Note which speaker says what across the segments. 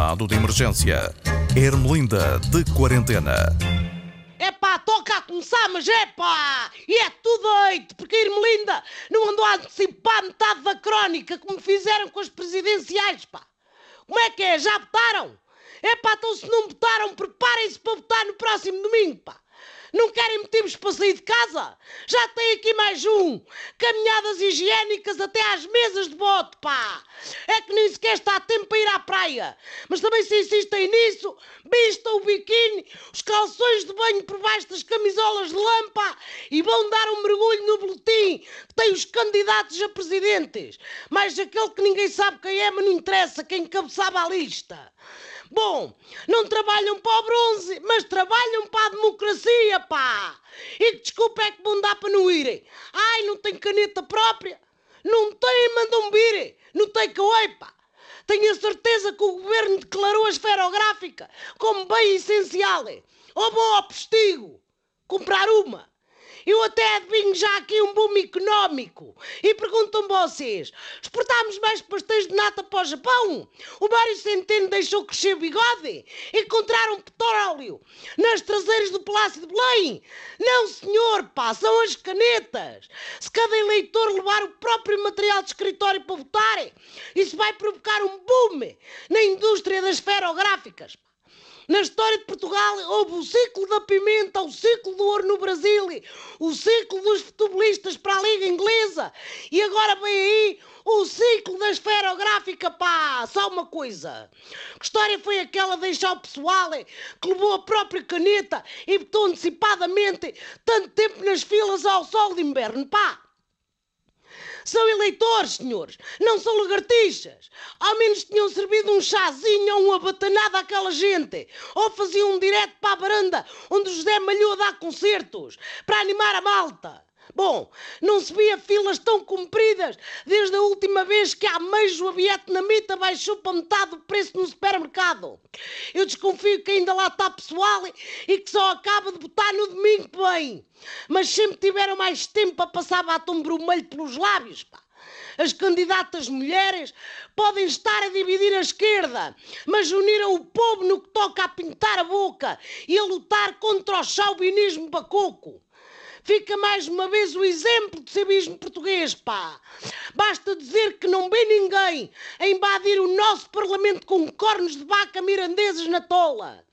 Speaker 1: Estado de emergência. Ermelinda de quarentena.
Speaker 2: É pá, toca a começar, mas é pá! E é tudo doido, porque a Irmelinda não andou a antecipar metade da crónica como fizeram com as presidenciais, pá! Como é que é? Já votaram? É pá, então se não votaram, preparem-se para votar no próximo domingo, pá! Não querem motivos para sair de casa? Já tem aqui mais um. Caminhadas higiênicas até às mesas de voto, pá. É que nem sequer está a tempo para ir à praia. Mas também se insistem nisso, vistam o biquíni, os calções de banho por baixo das camisolas de lampa e vão dar um mergulho no boletim que tem os candidatos a presidentes. Mais aquele que ninguém sabe quem é, mas não interessa, quem encabeçava a lista. Bom, não trabalham para o bronze, mas trabalham para a pá! E desculpa é que vão dar para não irem? Ai, não tem caneta própria? Não tem, mandam vir! Não tem que pá! Tenho a certeza que o governo declarou a esferográfica como bem essencial. Ou bom ao postigo, comprar uma. Eu até adivinho já aqui um boom económico. E perguntam vocês: exportámos mais pastéis de nata para o Japão? O Mário Centeno deixou crescer o bigode? Encontraram petróleo nas traseiras do Palácio de Belém? Não, senhor, pá, são as canetas. Se cada eleitor levar o próprio material de escritório para votar, isso vai provocar um boom na indústria das ferográficas. Na história de Portugal houve o ciclo da pimenta, o ciclo do ouro no Brasil, o ciclo dos futebolistas para a Liga Inglesa e agora vem aí o ciclo da esferográfica, pá! Só uma coisa. Que história foi aquela de deixar o pessoal que levou a própria caneta e botou antecipadamente tanto tempo nas filas ao sol de inverno, pá! São eleitores, senhores, não são lagartixas. Ao menos tinham servido um chazinho ou uma batanada àquela gente. Ou faziam um direto para a varanda onde o José Malhou dá concertos para animar a malta. Bom, não se via filas tão compridas desde a última vez que a meijo vietnamita baixou para metade do preço no supermercado. Eu desconfio que ainda lá está pessoal e que só acaba de botar no domingo vem. Mas sempre tiveram mais tempo a passar batom vermelho pelos lábios, pá. As candidatas mulheres podem estar a dividir a esquerda, mas uniram o povo no que toca a pintar a boca e a lutar contra o chauvinismo bacoco. Fica mais uma vez o exemplo de civismo português, pá. Basta dizer que não vê ninguém a invadir o nosso Parlamento com cornos de vaca mirandeses na tola.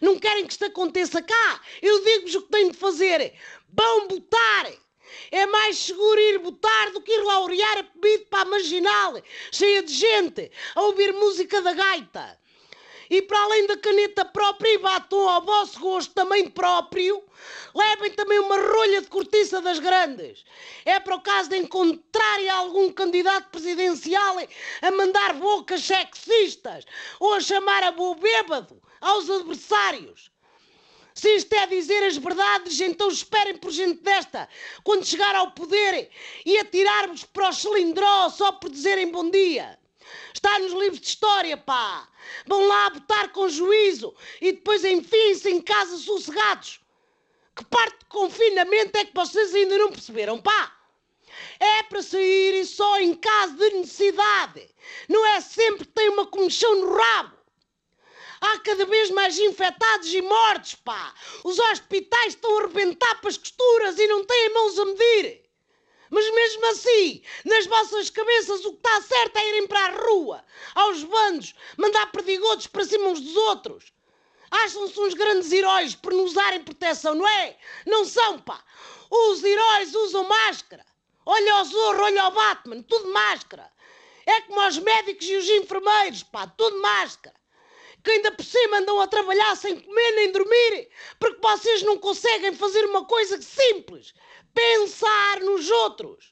Speaker 2: Não querem que isto aconteça cá? Eu digo-vos o que têm de fazer. Vão botar! É mais seguro ir botar do que ir laurear a pedido para a marginal, cheia de gente, a ouvir música da gaita. E para além da caneta própria e batom ao vosso gosto também próprio, levem também uma rolha de cortiça das grandes. É para o caso de encontrarem algum candidato presidencial a mandar bocas sexistas ou a chamar a boa bêbado aos adversários. Se isto é dizer as verdades, então esperem por gente desta, quando chegar ao poder e atirar-vos para o cilindró só por dizerem bom dia. Está nos livros de história, pá. Vão lá botar com juízo e depois enfiem-se em casa sossegados. Que parte de confinamento é que vocês ainda não perceberam, pá? É para saírem só em caso de necessidade. Não é sempre que tem uma comichão no rabo. Há cada vez mais infectados e mortos, pá. Os hospitais estão a arrebentar para as costuras e não têm mãos a medir. Mas mesmo assim, nas vossas cabeças o que está certo é irem para a rua, aos bandos, mandar perdigotos para cima uns dos outros. Acham-se uns grandes heróis por nos darem proteção, não é? Não são, pá. Os heróis usam máscara. Olha o Zorro, olha o Batman, tudo máscara. É como os médicos e os enfermeiros, pá, tudo máscara. Que ainda por cima andam a trabalhar sem comer nem dormir, porque vocês não conseguem fazer uma coisa simples: pensar nos outros.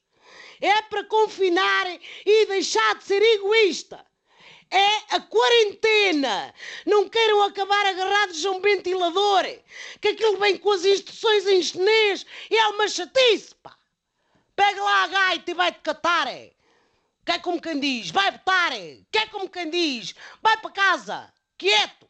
Speaker 2: É para confinar e deixar de ser egoísta. É a quarentena. Não queiram acabar agarrados a um ventilador, que aquilo vem com as instruções em chinês e é uma chatice, pá. Pega lá a gaita e vai-te catar, é. Que é como quem diz, vai botar, é. Que é como quem diz, vai para casa, quieto.